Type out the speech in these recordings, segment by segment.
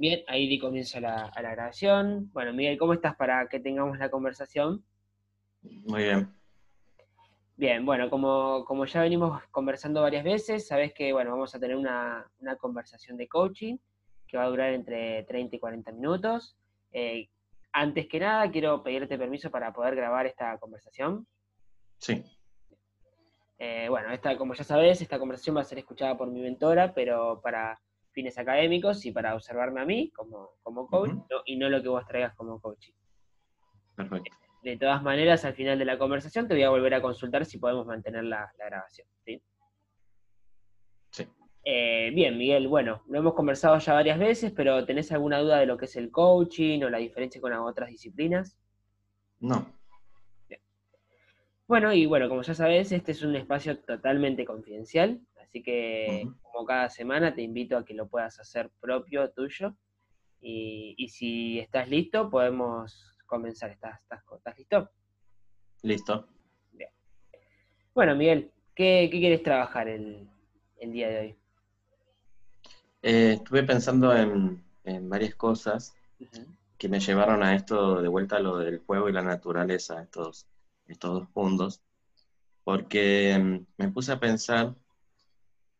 Bien, ahí di comienzo a la, a la grabación. Bueno, Miguel, ¿cómo estás para que tengamos la conversación? Muy bien. Bien, bueno, como, como ya venimos conversando varias veces, sabes que bueno, vamos a tener una, una conversación de coaching que va a durar entre 30 y 40 minutos. Eh, antes que nada, quiero pedirte permiso para poder grabar esta conversación. Sí. Eh, bueno, esta, como ya sabes, esta conversación va a ser escuchada por mi mentora, pero para fines académicos y para observarme a mí como, como coach no- y no lo que vos traigas como coaching. Perfecto. De todas maneras, al final de la conversación te voy a volver a consultar si podemos mantener la, la grabación. ¿sí? Sí. Eh, bien, Miguel, bueno, lo hemos conversado ya varias veces, pero ¿tenés alguna duda de lo que es el coaching o la diferencia con las otras disciplinas? No. Bueno, y bueno, como ya sabes, este es un espacio totalmente confidencial, así que como cada semana te invito a que lo puedas hacer propio, tuyo, y, y si estás listo, podemos comenzar. ¿Estás, estás, estás listo? Listo. Bueno, Miguel, ¿qué, qué quieres trabajar el, el día de hoy? Eh, estuve pensando en, en varias cosas que me llevaron a esto de vuelta a lo del juego y la naturaleza, estos, estos dos puntos, porque mm, me puse a pensar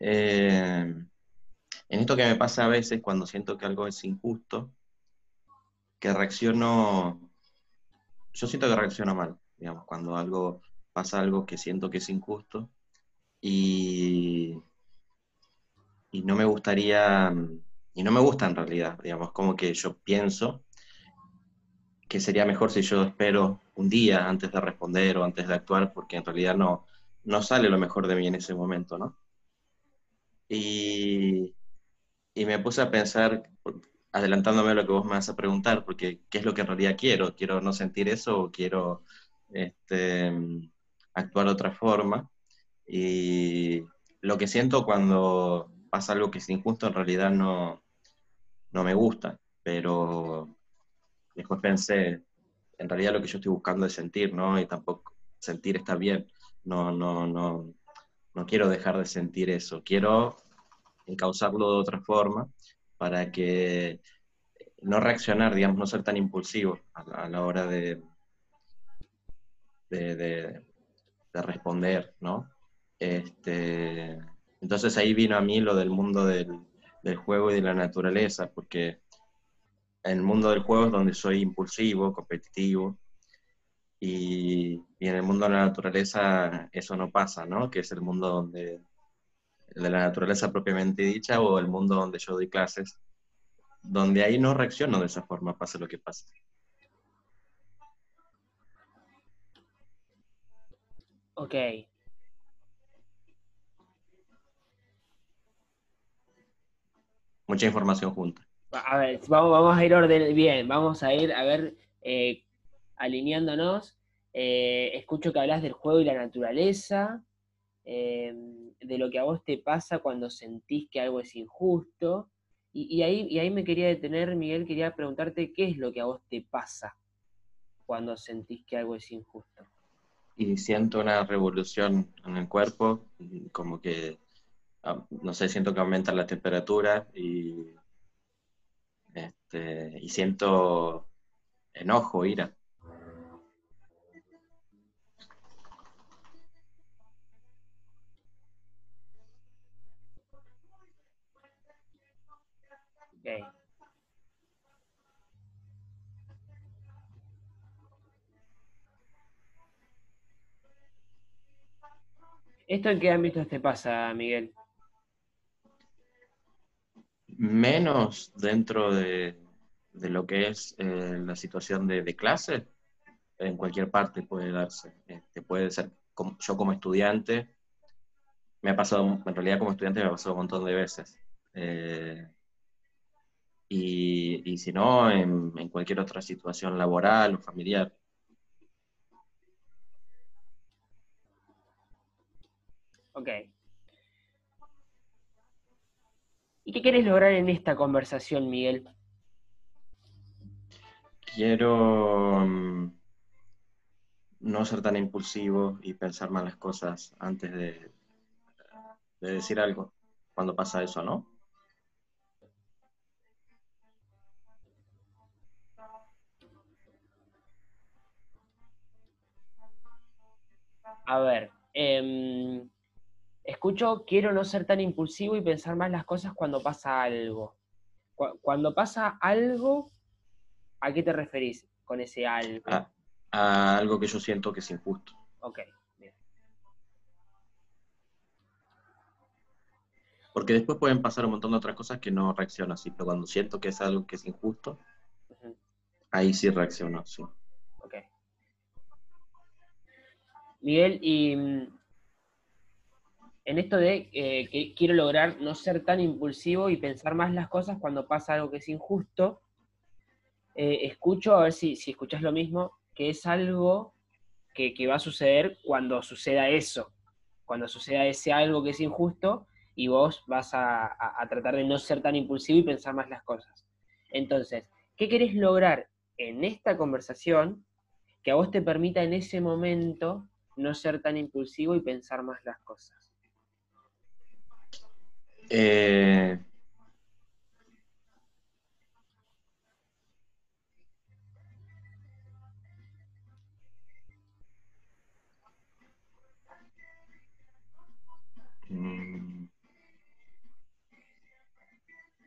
eh, en esto que me pasa a veces cuando siento que algo es injusto, que reacciono, yo siento que reacciono mal, digamos, cuando algo pasa algo que siento que es injusto y, y no me gustaría, y no me gusta en realidad, digamos, como que yo pienso que sería mejor si yo espero un día antes de responder o antes de actuar, porque en realidad no, no sale lo mejor de mí en ese momento, ¿no? Y, y me puse a pensar, adelantándome a lo que vos me vas a preguntar, porque ¿qué es lo que en realidad quiero? ¿Quiero no sentir eso o quiero este, actuar de otra forma? Y lo que siento cuando pasa algo que es injusto en realidad no, no me gusta, pero después pensé, en realidad lo que yo estoy buscando es sentir, ¿no? Y tampoco sentir está bien. No, no, no, no quiero dejar de sentir eso. Quiero encauzarlo de otra forma para que no reaccionar, digamos, no ser tan impulsivo a la, hora de, de, de- de responder, ¿no? Este, entonces ahí vino a mí lo del mundo del, del juego y de la naturaleza, porque en el mundo del juego es donde soy impulsivo, competitivo, y, en el mundo de la naturaleza eso no pasa, ¿no? Que es el mundo donde, de la naturaleza propiamente dicha o el mundo donde yo doy clases, donde ahí no reacciono de esa forma, pase lo que pase. Ok. Mucha información junta. A ver, vamos, vamos a ir orden, bien, vamos a ir a ver, eh, alineándonos. Eh, escucho que hablas del juego y la naturaleza, eh, de lo que a vos te pasa cuando sentís que algo es injusto. Y, y ahí, y ahí me quería detener, Miguel, quería preguntarte qué es lo que a vos te pasa cuando sentís que algo es injusto. Y siento una revolución en el cuerpo, como que, ah, no sé, siento que aumenta la temperatura y, este, y siento enojo, ira. Ok. ¿Esto en qué ámbitos te pasa, Miguel? menos dentro de, de lo que es eh, la situación de, de clase, en cualquier parte puede darse. Este, puede ser yo como estudiante, me ha pasado, en realidad como estudiante me ha pasado un montón de veces. Eh, y, y si no, en, en cualquier otra situación laboral o familiar. Ok. ¿Y qué querés lograr en esta conversación, Miguel? Quiero mm, no ser tan impulsivo y pensar más las cosas antes de, de decir algo cuando pasa eso, ¿no? A ver, em, escucho, quiero no ser tan impulsivo y pensar más las cosas cuando pasa algo. Cuando pasa algo, ¿a qué te referís con ese algo? a algo que yo siento que es injusto. Ok. Porque después pueden pasar un montón de otras cosas que no reacciono así, pero cuando siento que es algo que es injusto, ahí sí reacciono, sí. Ok. Miguel, y mm, en esto de eh, que quiero lograr no ser tan impulsivo y pensar más las cosas cuando pasa algo que es injusto, eh, escucho, a ver si, si escuchas lo mismo, que es algo que, que va a suceder cuando suceda eso, cuando suceda ese algo que es injusto, y vos vas a, tratar de no ser tan impulsivo y pensar más las cosas. Entonces, ¿qué querés lograr en esta conversación que a vos te permita en ese momento no ser tan impulsivo y pensar más las cosas? Eh,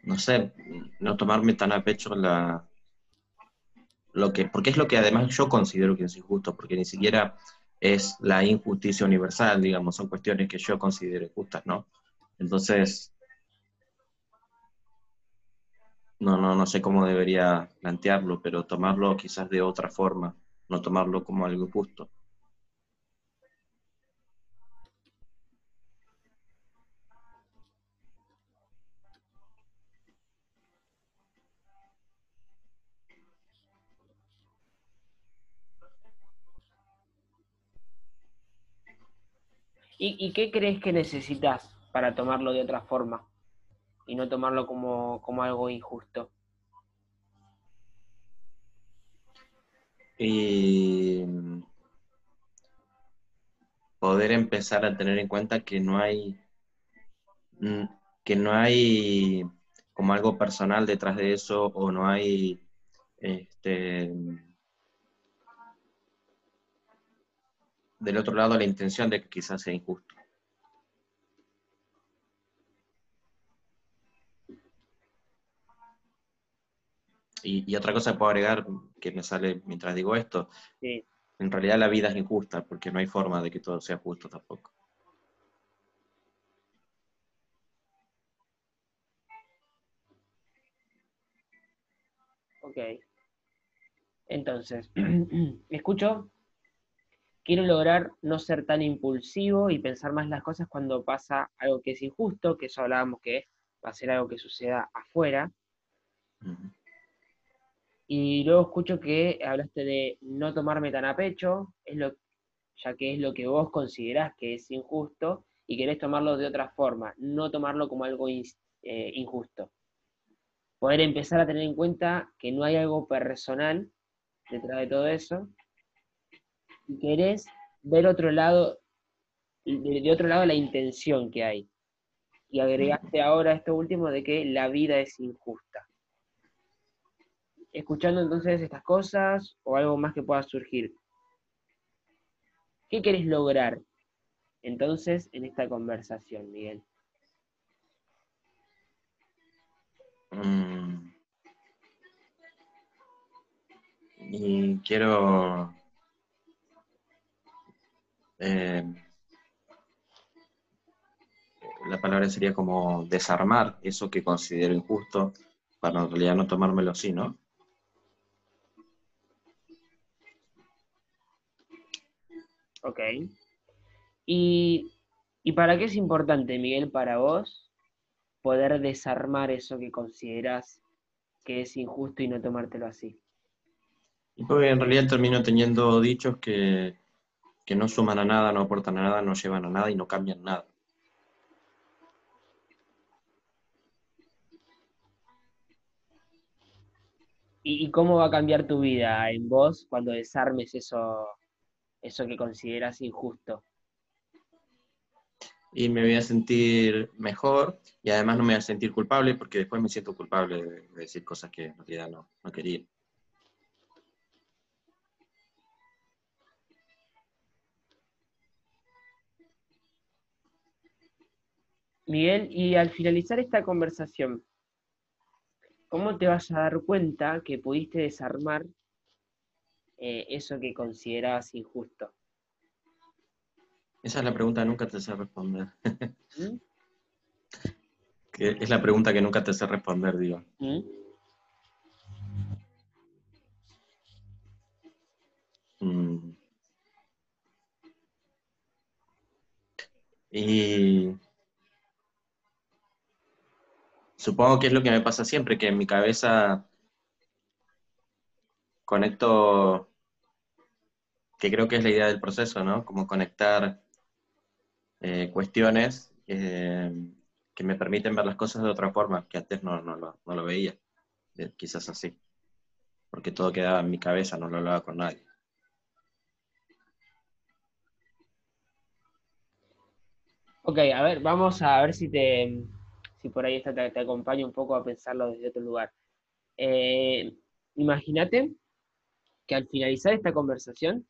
no sé, no tomarme tan a pecho la lo que, porque es lo que además yo considero que es injusto, porque ni siquiera es la injusticia universal, digamos, son cuestiones que yo considero justas, ¿no? Entonces, no, no, no sé cómo debería plantearlo, pero tomarlo quizás de otra forma, no tomarlo como algo justo. ¿Y, qué crees que necesitas para tomarlo de otra forma y no tomarlo como, algo injusto? Y poder empezar a tener en cuenta que no hay mm, que no hay como algo personal detrás de eso o no hay este, del otro lado la intención de que quizás sea injusto. Y, otra cosa que puedo agregar que me sale mientras digo esto, en realidad la vida es injusta porque no hay forma de que todo sea justo tampoco. Ok. Entonces, escucho quiero lograr no ser tan impulsivo y pensar más las cosas cuando pasa algo que es injusto, que eso hablábamos que va a ser algo que suceda afuera. Y luego escucho que hablaste de no tomarme tan a pecho, es lo, ya que es lo que vos considerás que es injusto y querés tomarlo de otra forma, no tomarlo como algo eh, injusto. Poder empezar a tener en cuenta que no hay algo personal detrás de todo eso, y querés ver otro lado, de, otro lado la intención que hay. Y agregaste ahora esto último de que la vida es injusta. Escuchando entonces estas cosas o algo más que pueda surgir. ¿Qué querés lograr entonces en esta conversación, Miguel? Mm. Y quiero eh, la palabra sería como desarmar eso que considero injusto para en realidad no tomármelo así, ¿no? Ok. ¿Y, ¿Y para qué es importante, Miguel, para vos, poder desarmar eso que consideras que es injusto y no tomártelo así? Y porque en realidad termino teniendo dichos que que no suman a nada, no aportan a nada, no llevan a nada y no cambian nada. ¿Y, cómo va a cambiar tu vida en vos cuando desarmes eso, eso que consideras injusto? Y me voy a sentir mejor y además no me voy a sentir culpable porque después me siento culpable de, decir cosas que en realidad no, no quería. Miguel, y al finalizar esta conversación, ¿cómo te vas a dar cuenta que pudiste desarmar eh, eso que considerabas injusto? Esa es la pregunta que nunca te sé responder. ¿Mm? es la pregunta que nunca te sé responder, digo. ¿Mm? Mm. Supongo que es lo que me pasa siempre, que en mi cabeza conecto, que creo que es la idea del proceso, ¿no? Como conectar eh, cuestiones eh, que me permiten ver las cosas de otra forma, que antes no, lo, veía, eh, quizás así, porque todo quedaba en mi cabeza, no lo hablaba con nadie. Ok, a ver, vamos a ver si te, si por ahí está, te, acompaño un poco a pensarlo desde otro lugar. Eh, imagínate que al finalizar esta conversación,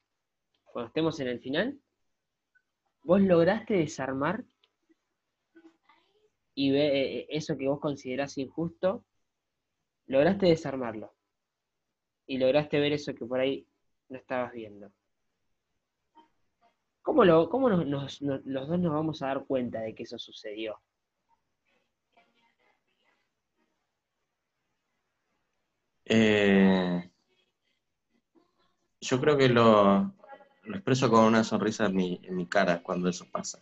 cuando estemos en el final, vos lograste desarmar y ve eh, eh, eso que vos considerás injusto, lograste desarmarlo. Y lograste ver eso que por ahí no estabas viendo. ¿Cómo, lo, cómo los dos nos vamos a dar cuenta de que eso sucedió? Eh, yo creo que lo, expreso con una sonrisa en mi, cara cuando eso pasa.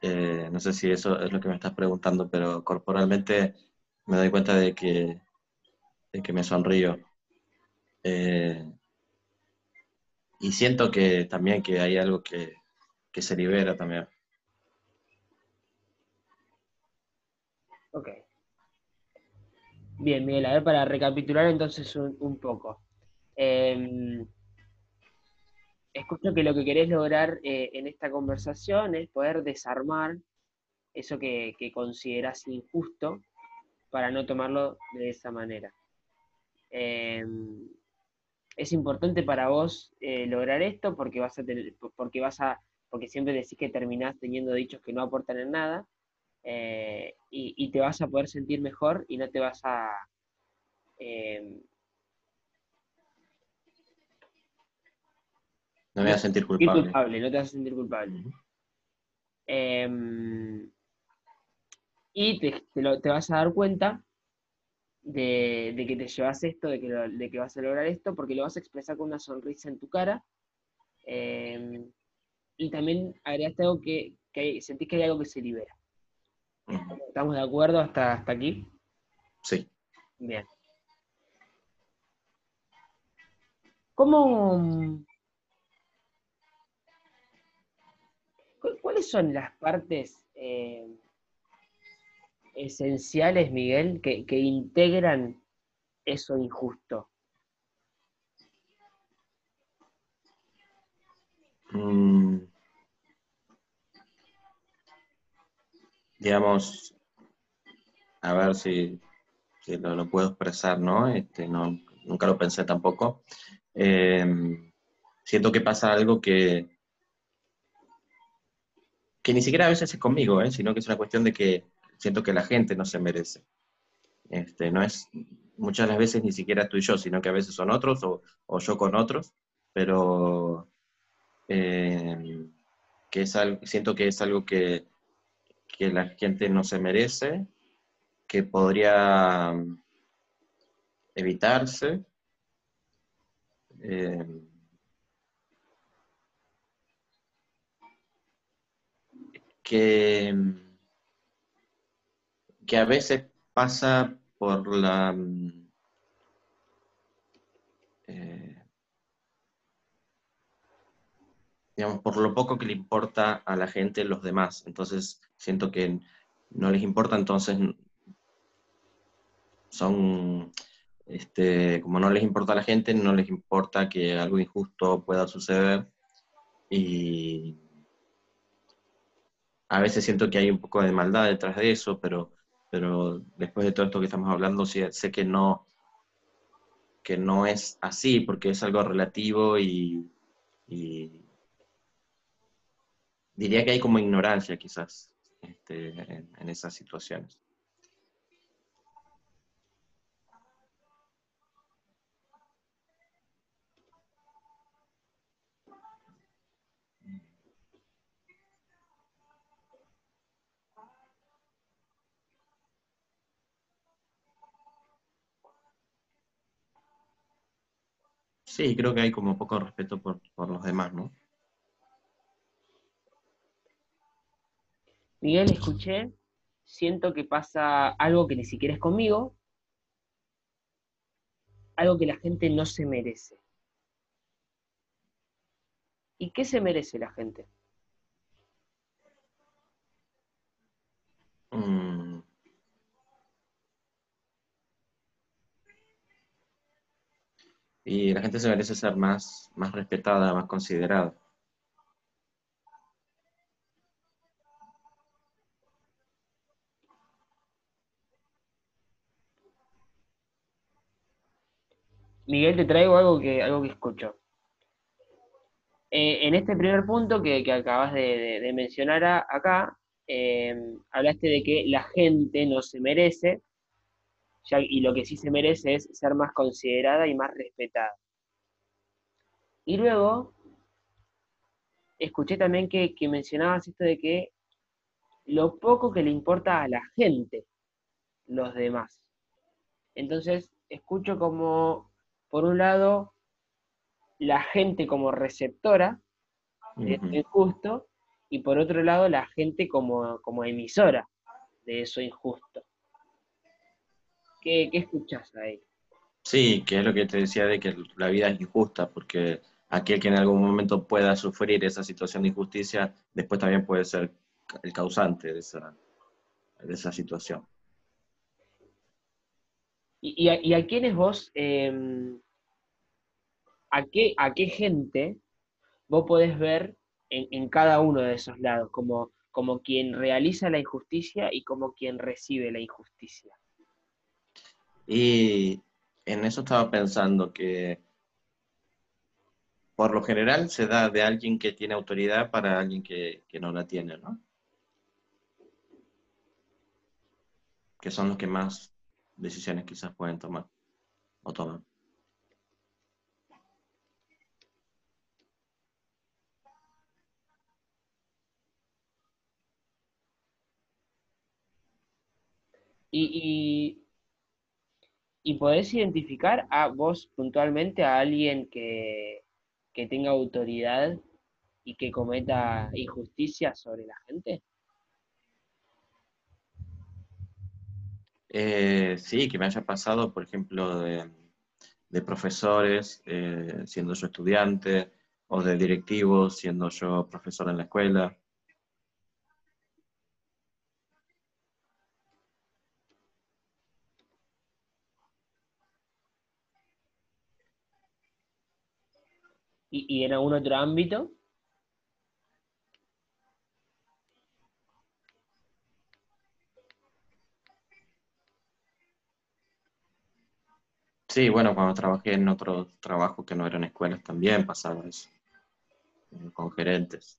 Eh, no sé si eso es lo que me estás preguntando, pero corporalmente me doy cuenta de que, que me sonrío. Eh, y siento que también que hay algo que, se libera también. Ok. Bien, Miguel, a ver, para recapitular entonces un, poco. Em, escucho que lo que querés lograr eh, en esta conversación es poder desarmar eso que, que consideras injusto para no tomarlo de esa manera. Em, es importante para vos eh, lograr esto porque vas a porque vas a, porque siempre decís que terminás teniendo dichos que no aportan en nada, eh, y, te vas a poder sentir mejor y no te vas a em, no me vas a sentir culpable. No te vas a sentir culpable. Em, y te, te, vas a dar cuenta de, que te llevas esto, de que, de que vas a lograr esto, porque lo vas a expresar con una sonrisa en tu cara. Em, y también agregaste algo que, que sentís que hay algo que se libera. ¿Estamos de acuerdo hasta, hasta aquí? Sí. Bien. ¿Cómo... ¿Cuáles son las partes eh, esenciales, Miguel, que, integran eso injusto? Mm. Digamos, a ver si, lo, puedo expresar, ¿no? Este, no nunca lo pensé tampoco. Em, siento que pasa algo que, que ni siquiera a veces es conmigo, ¿eh? sino que es una cuestión de que siento que la gente no se merece. Este, no es muchas de las veces ni siquiera tú y yo, sino que a veces son otros o, yo con otros, pero eh, que es algo, siento que es algo que, la gente no se merece, que podría evitarse. Eh, que que a veces pasa por la... Mm, eh, digamos, por lo poco que le importa a la gente los demás. Entonces, siento que no les importa, entonces son, este, como no les importa a la gente, no les importa que algo injusto pueda suceder. Y a veces siento que hay un poco de maldad detrás de eso, pero pero después de todo esto que estamos hablando, sé que no, que no es así, porque es algo relativo y, diría que hay como ignorancia quizás este, en esas situaciones. Sí, creo que hay como poco respeto por, los demás, ¿no? Miguel, escuché, siento que pasa algo que ni siquiera es conmigo, algo que la gente no se merece. ¿Y qué se merece la gente? Mm. Y la gente se merece ser más, más respetada, más considerada. Miguel, te traigo algo que, algo que escucho. Eh, en este primer punto que, acabas de, mencionar acá, eh, hablaste de que la gente no se merece y lo que sí se merece es ser más considerada y más respetada. Y luego, escuché también que, mencionabas esto de que lo poco que le importa a la gente, los demás. Entonces, escucho como, por un lado, la gente como receptora de esto injusto, y por otro lado, la gente como, como emisora de eso injusto. ¿Qué, escuchas ahí? Sí, que es lo que te decía de que la vida es injusta, porque aquel que en algún momento pueda sufrir esa situación de injusticia, después también puede ser el causante de esa, de esa situación. ¿Y, a, quiénes vos, em, a, qué, a qué gente vos podés ver en, en, cada uno de esos lados, como, como quien realiza la injusticia y como quien recibe la injusticia? Y en eso estaba pensando que por lo general se da de alguien que tiene autoridad para alguien que, no la tiene, ¿no? Que son los que más decisiones quizás pueden tomar o toman. Y, y podés identificar a vos puntualmente a alguien que, tenga autoridad y que cometa injusticia sobre la gente? Eh, sí, que me haya pasado, por ejemplo, de, profesores eh, siendo yo estudiante o de directivos siendo yo profesor en la escuela. Y, en algún otro ámbito. Sí, bueno, cuando trabajé en otro trabajo que no eran escuelas también pasaba eso, con gerentes.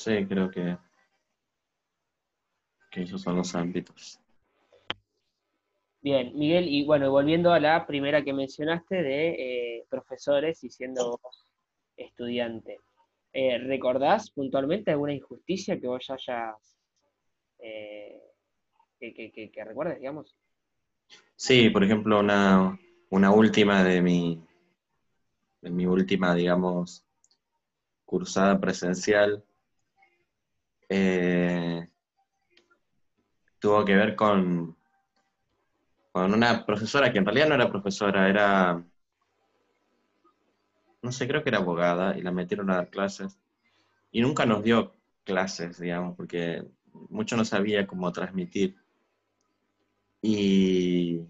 Sí, creo que, que esos son los ámbitos. Bien, Miguel, y bueno, volviendo a la primera que mencionaste de eh, profesores y siendo estudiante, eh, ¿recordás puntualmente alguna injusticia que vos hayas, eh, que, que, recuerdes, digamos? Sí, por ejemplo, una, una última de mi, de mi última, digamos, cursada presencial, eh, tuvo que ver con, con una profesora que en realidad no era profesora, era, no sé, creo que era abogada y la metieron a dar clases y nunca nos dio clases, digamos, porque mucho no sabía cómo transmitir. Y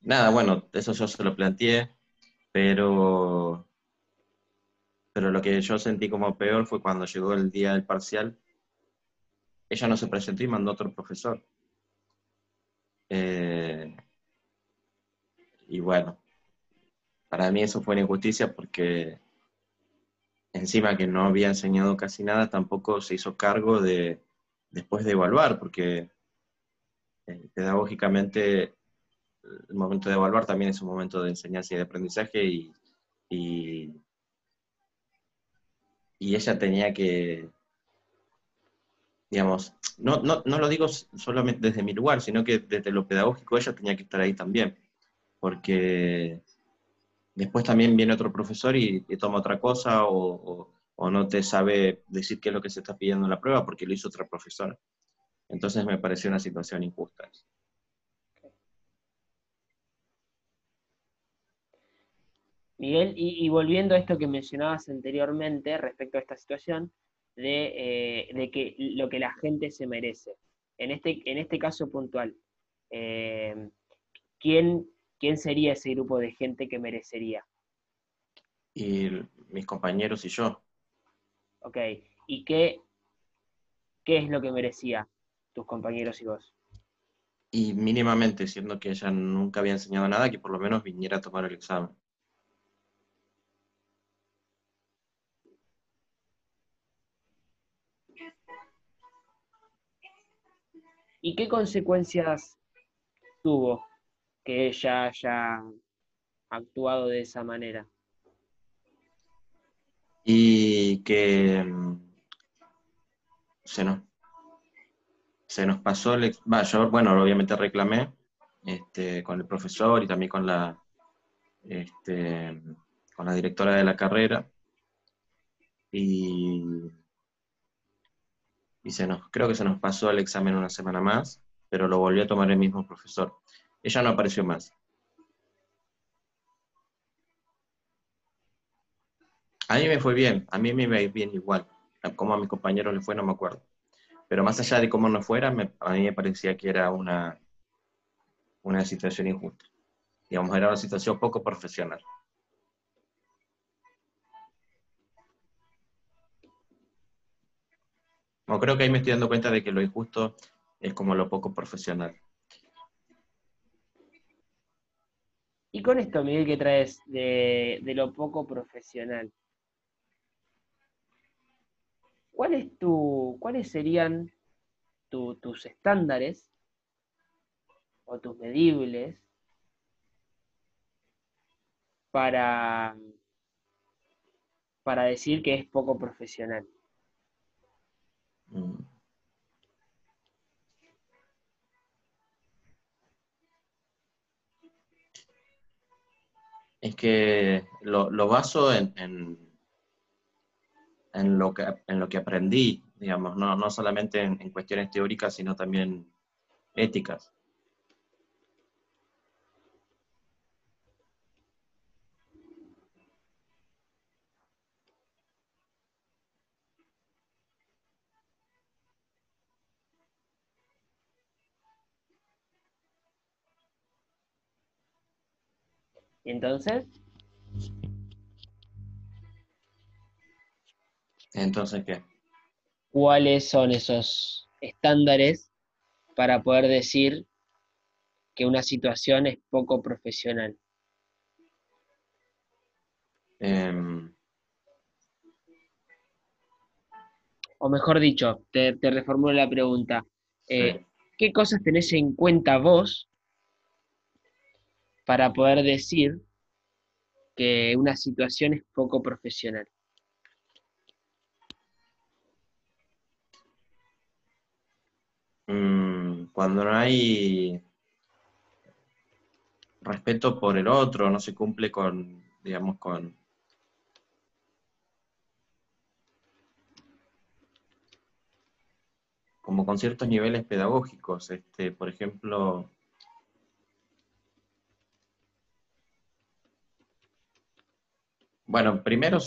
nada, bueno, eso yo se lo planteé, pero, pero lo que yo sentí como peor fue cuando llegó el día del parcial ella no se presentó y mandó otro profesor. Eh, y bueno, para mí eso fue una injusticia porque encima que no había enseñado casi nada, tampoco se hizo cargo de después de evaluar, porque eh, pedagógicamente el momento de evaluar también es un momento de enseñanza y de aprendizaje y, y, ella tenía que, digamos, no, no, no, lo digo solamente desde mi lugar, sino que desde lo pedagógico ella tenía que estar ahí también, porque después también viene otro profesor y, toma otra cosa o, o, no te sabe decir qué es lo que se está pidiendo en la prueba porque lo hizo otra profesora. Entonces me pareció una situación injusta. Miguel, y, volviendo a esto que mencionabas anteriormente respecto a esta situación, de, eh, que lo que la gente se merece. En este, en este caso puntual, eh, ¿quién, sería ese grupo de gente que merecería? Y mis compañeros y yo. Ok, ¿y qué, qué es lo que merecía tus compañeros y vos? Y mínimamente, siendo que ella nunca había enseñado nada, que por lo menos viniera a tomar el examen. ¿Y qué consecuencias tuvo que ella haya actuado de esa manera? Y que mm, se nos, se nos pasó el... yo, bueno, obviamente reclamé este, con el profesor y también con la, este, con la directora de la carrera. Y y se nos, creo que se nos pasó el examen una semana más, pero lo volvió a tomar el mismo profesor. Ella no apareció más. A mí me fue bien, a mí me iba bien igual. Como a mis compañeros le fue, no me acuerdo. Pero más allá de cómo no fuera, a mí me parecía que era una, una situación injusta. Digamos, era una situación poco profesional. No, creo que ahí me estoy dando cuenta de que lo injusto es como lo poco profesional. Y con esto, Miguel, ¿qué traes de, lo poco profesional? ¿Cuál tu, ¿Cuáles serían tus estándares o tus medibles para, para decir que es poco profesional? Mm. Es que lo, baso en, en, lo que, en lo que aprendí, digamos, no, no solamente en, en cuestiones teóricas, sino también éticas. Entonces? Entonces, ¿qué? ¿Cuáles son esos estándares para poder decir que una situación es poco profesional? Em. o mejor dicho, te, reformulo la pregunta. Eh, ¿Qué cosas tenés en cuenta vos para poder decir que una situación es poco profesional. Mm, cuando no hay respeto por el otro, no se cumple con, digamos, con... como con ciertos niveles pedagógicos, este, por ejemplo, Bueno, primero,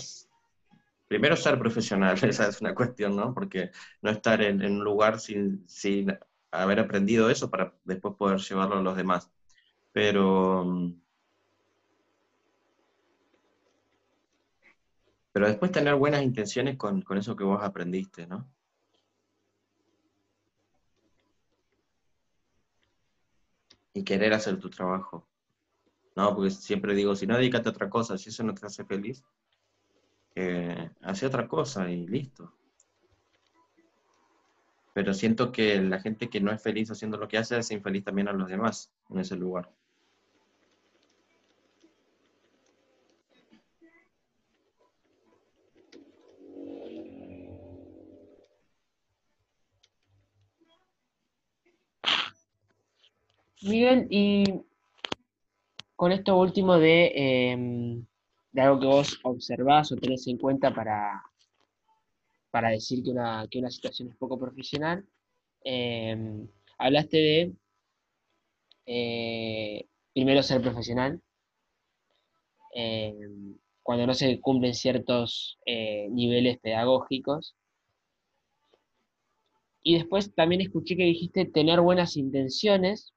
primero ser profesional, esa es una cuestión, ¿no? Porque no estar en, en un lugar sin, sin, haber aprendido eso para después poder llevarlo a los demás. Pero... Pero después tener buenas intenciones con, con eso que vos aprendiste, ¿no? Y querer hacer tu trabajo. No, porque siempre digo, si no dedícate a otra cosa, si eso no te hace feliz, eh, hace otra cosa y listo. Pero siento que la gente que no es feliz haciendo lo que hace, es infeliz también a los demás en ese lugar. Miguel, y con esto último de, em, de algo que vos observás o tenés en cuenta para, para decir que una, que una situación es poco profesional, em, hablaste de eh, primero ser profesional, em, cuando no se cumplen ciertos eh, niveles pedagógicos. Y después también escuché que dijiste tener buenas intenciones,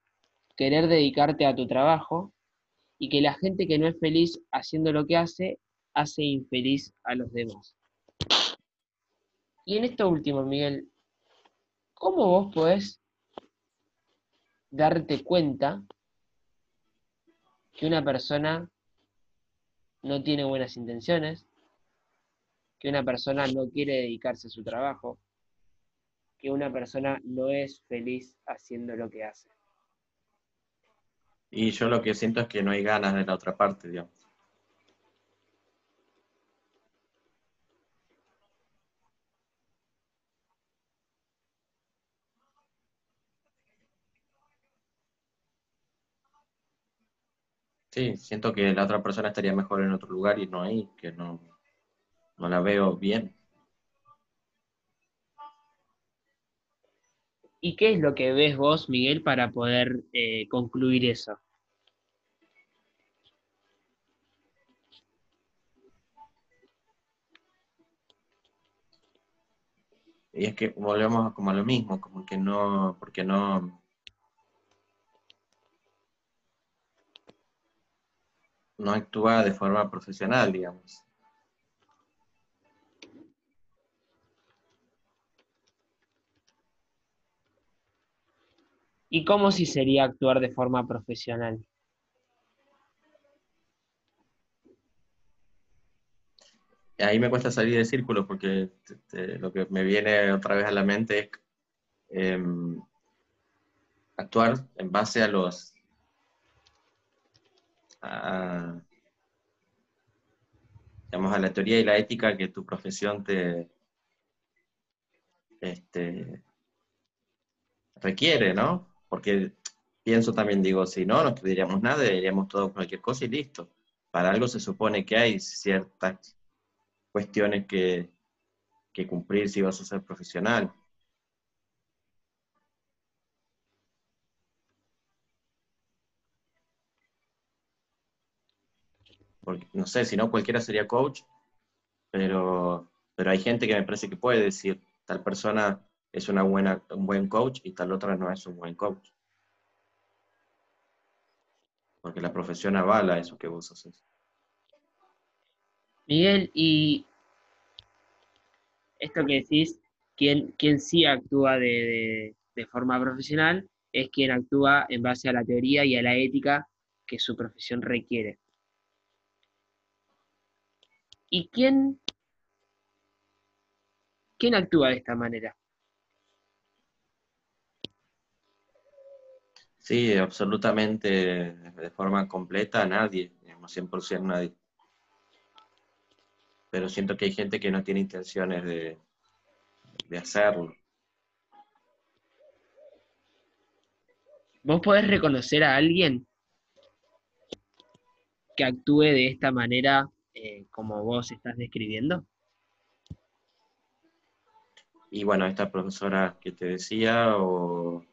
querer dedicarte a tu trabajo y que la gente que no es feliz haciendo lo que hace, hace infeliz a los demás. Y en esto último, Miguel, ¿cómo vos podés darte cuenta que una persona no tiene buenas intenciones, que una persona no quiere dedicarse a su trabajo, que una persona no es feliz haciendo lo que hace? Y yo lo que siento es que no hay ganas de la otra parte, digamos. Sí, siento que la otra persona estaría mejor en otro lugar y no ahí, que no, no la veo bien. ¿Y qué es lo que ves vos, Miguel, para poder eh, concluir eso? Y es que volvemos como a lo mismo, como que no, porque no, no actúa de forma profesional, digamos. ¿Y cómo si sería actuar de forma profesional? Ahí me cuesta salir del círculo porque lo que me viene otra vez a la mente es em, actuar en base a los a, a la teoría y la ética que tu profesión te este, requiere, ¿no? Porque pienso también, digo, si no, no estudiaríamos nada, diríamos todo cualquier cosa y listo. Para algo se supone que hay ciertas cuestiones que, cumplir si vas a ser profesional. Porque, no sé, si no cualquiera sería coach, pero, pero hay gente que me parece que puede decir, tal persona es una buena, un buen coach y tal otra no es un buen coach. Porque la profesión avala eso que vos haces. Miguel, y esto que decís, quien, quien sí actúa de, forma profesional es quien actúa en base a la teoría y a la ética que su profesión requiere. ¿Y quién, quién actúa de esta manera? Sí, absolutamente, de forma completa, nadie, digamos, 100% nadie pero siento que hay gente que no tiene intenciones de, hacerlo. ¿Vos podés reconocer a alguien que actúe de esta manera eh, como vos estás describiendo? Y bueno, esta profesora que te decía o,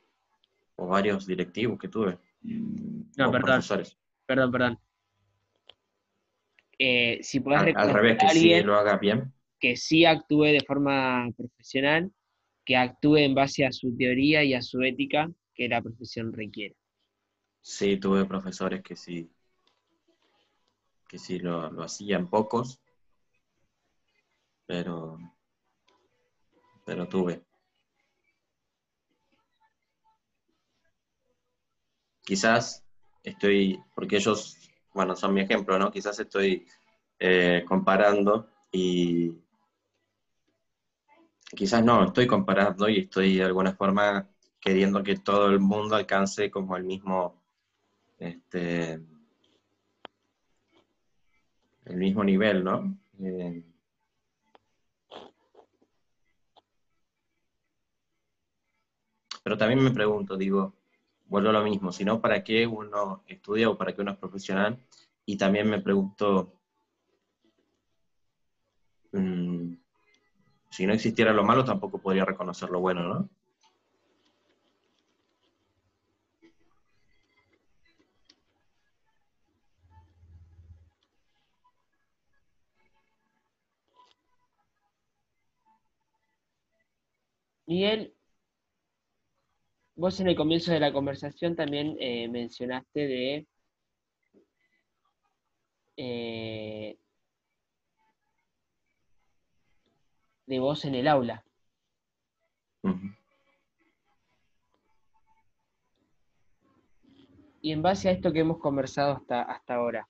varios directivos que tuve. No, perdón. Perdón, perdón. Eh, si puedes al, revés, que sí lo haga bien. Que sí actúe de forma profesional, que actúe en base a su teoría y a su ética que la profesión requiere. Sí, tuve profesores que sí, que sí lo, lo hacían pocos, pero, pero tuve. quizás estoy, porque ellos, bueno, son mi ejemplo, ¿no? Quizás estoy eh, comparando y quizás no, estoy comparando y estoy de alguna forma queriendo que todo el mundo alcance como el mismo, este, el mismo nivel, ¿no? Eh, pero también me pregunto, digo, vuelvo a lo mismo, si no, ¿para qué uno estudia o para qué uno es profesional? Y también me pregunto, mm, si no existiera lo malo, tampoco podría reconocer lo bueno, ¿no? Miguel, vos en el comienzo de la conversación también eh, mencionaste de eh, de vos en el aula. Y en base a esto que hemos conversado hasta, hasta ahora,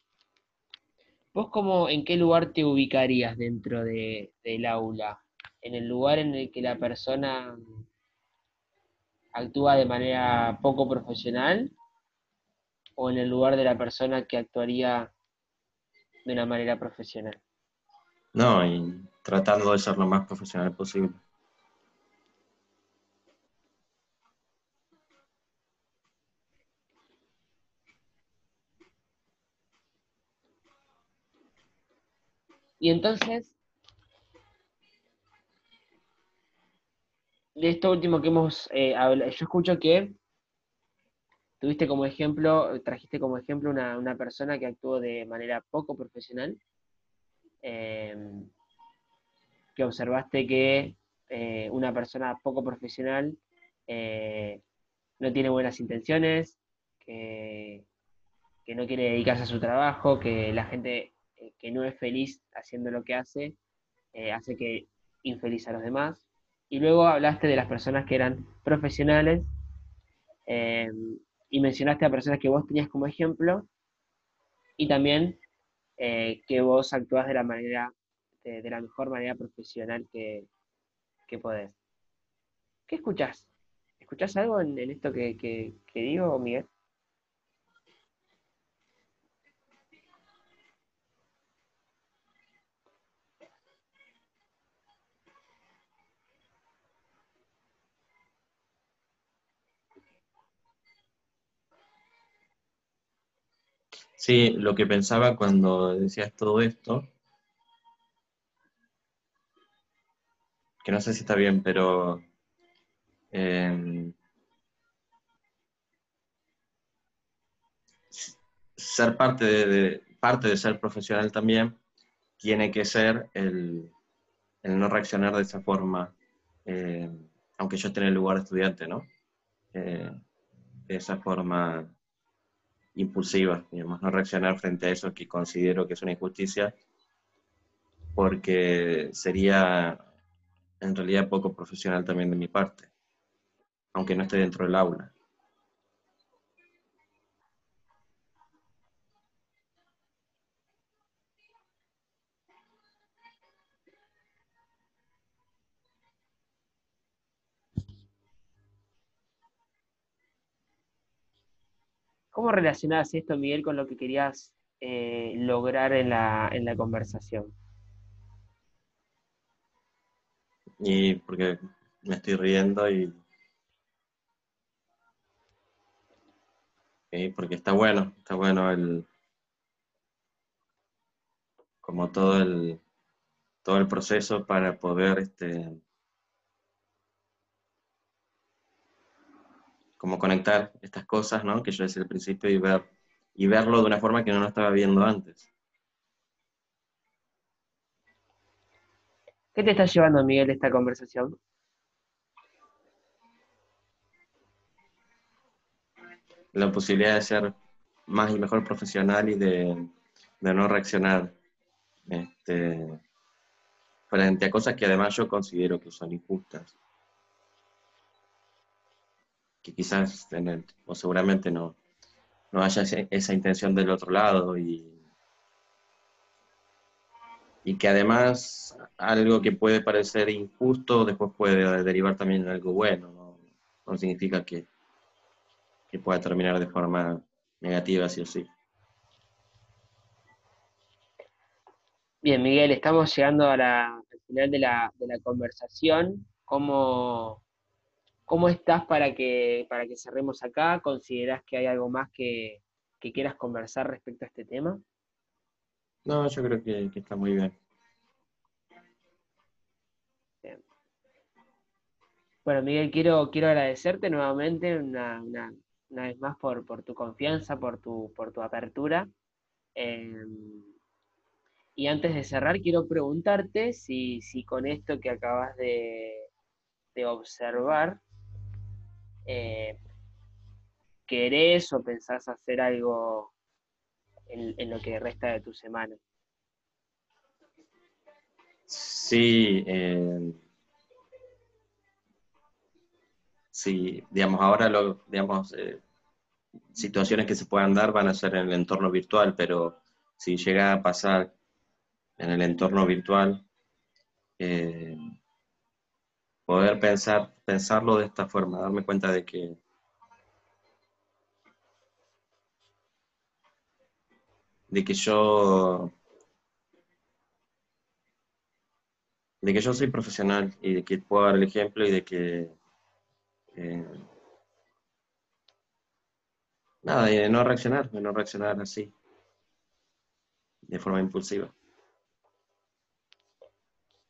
¿vos cómo, en qué lugar te ubicarías dentro de, del aula? ¿En el lugar en el que la persona actúa de manera poco profesional? ¿O en el lugar de la persona que actuaría de una manera profesional? No, y tratando de ser lo más profesional posible. Y entonces, de esto último que hemos eh, hablado, yo escucho que tuviste como ejemplo, trajiste como ejemplo una, una persona que actuó de manera poco profesional Em, que observaste que eh, una persona poco profesional eh, no tiene buenas intenciones, que, no quiere dedicarse a su trabajo, que la gente que no es feliz haciendo lo que hace, hace que infeliz a los demás. Y luego hablaste de las personas que eran profesionales em, y mencionaste a personas que vos tenías como ejemplo y también eh, que vos actúas de la manera, de, la mejor manera profesional que, que, podés. ¿Qué escuchás? ¿Escuchás algo en, esto que, que, que digo, Miguel? Sí, lo que pensaba cuando decías todo esto, que no sé si está bien, pero em, ser parte de, parte de ser profesional también tiene que ser el, no reaccionar de esa forma, em, aunque yo esté en el lugar de estudiante, ¿no? Eh, de esa forma impulsiva, digamos, no reaccionar frente a eso que considero que es una injusticia, porque sería en realidad poco profesional también de mi parte, aunque no esté dentro del aula. ¿Cómo relacionas esto, Miguel, con lo que querías eh, lograr en la, en la conversación? Y porque me estoy riendo y... porque está bueno, está bueno el... como todo el, todo el proceso para poder este, como conectar estas cosas, ¿no? Que yo decía al principio y ver y verlo de una forma que no lo estaba viendo antes. ¿Qué te está llevando, Miguel, esta conversación? La posibilidad de ser más y mejor profesional y de, no reaccionar este, frente a cosas que además yo considero que son injustas que quizás, en el, o seguramente no, no haya esa intención del otro lado y, y que además algo que puede parecer injusto después puede derivar también en algo bueno, no, no significa que, que pueda terminar de forma negativa, sí o sí. Bien, Miguel, estamos llegando al final de la, de la conversación. ¿Cómo, ¿Cómo estás para que, para que cerremos acá? ¿Consideras que hay algo más que, quieras conversar respecto a este tema? No, yo creo que, está muy bien. Bueno, Miguel, quiero, quiero agradecerte nuevamente una, vez más por, tu confianza, por tu, por tu apertura. Em, y antes de cerrar, quiero preguntarte si, si con esto que acabas de, de observar, eh, ¿querés o pensás hacer algo en, lo que resta de tu semana? Sí, eh, sí, digamos, ahora lo, digamos, eh, situaciones que se puedan dar van a ser en el entorno virtual, pero si llega a pasar en el entorno virtual, eh, poder pensar, pensarlo de esta forma, darme cuenta de que de que yo de que yo soy profesional y de que puedo dar el ejemplo y de que eh, nada, de no reaccionar, de no reaccionar así, de forma impulsiva.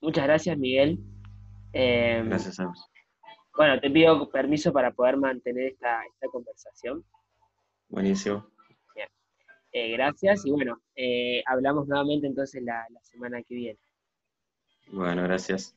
Muchas gracias, Miguel. Em, Gracias, Bueno, te pido permiso para poder mantener esta, conversación. Buenísimo. Eh, gracias y bueno, eh, hablamos nuevamente entonces la semana que viene. Bueno, gracias.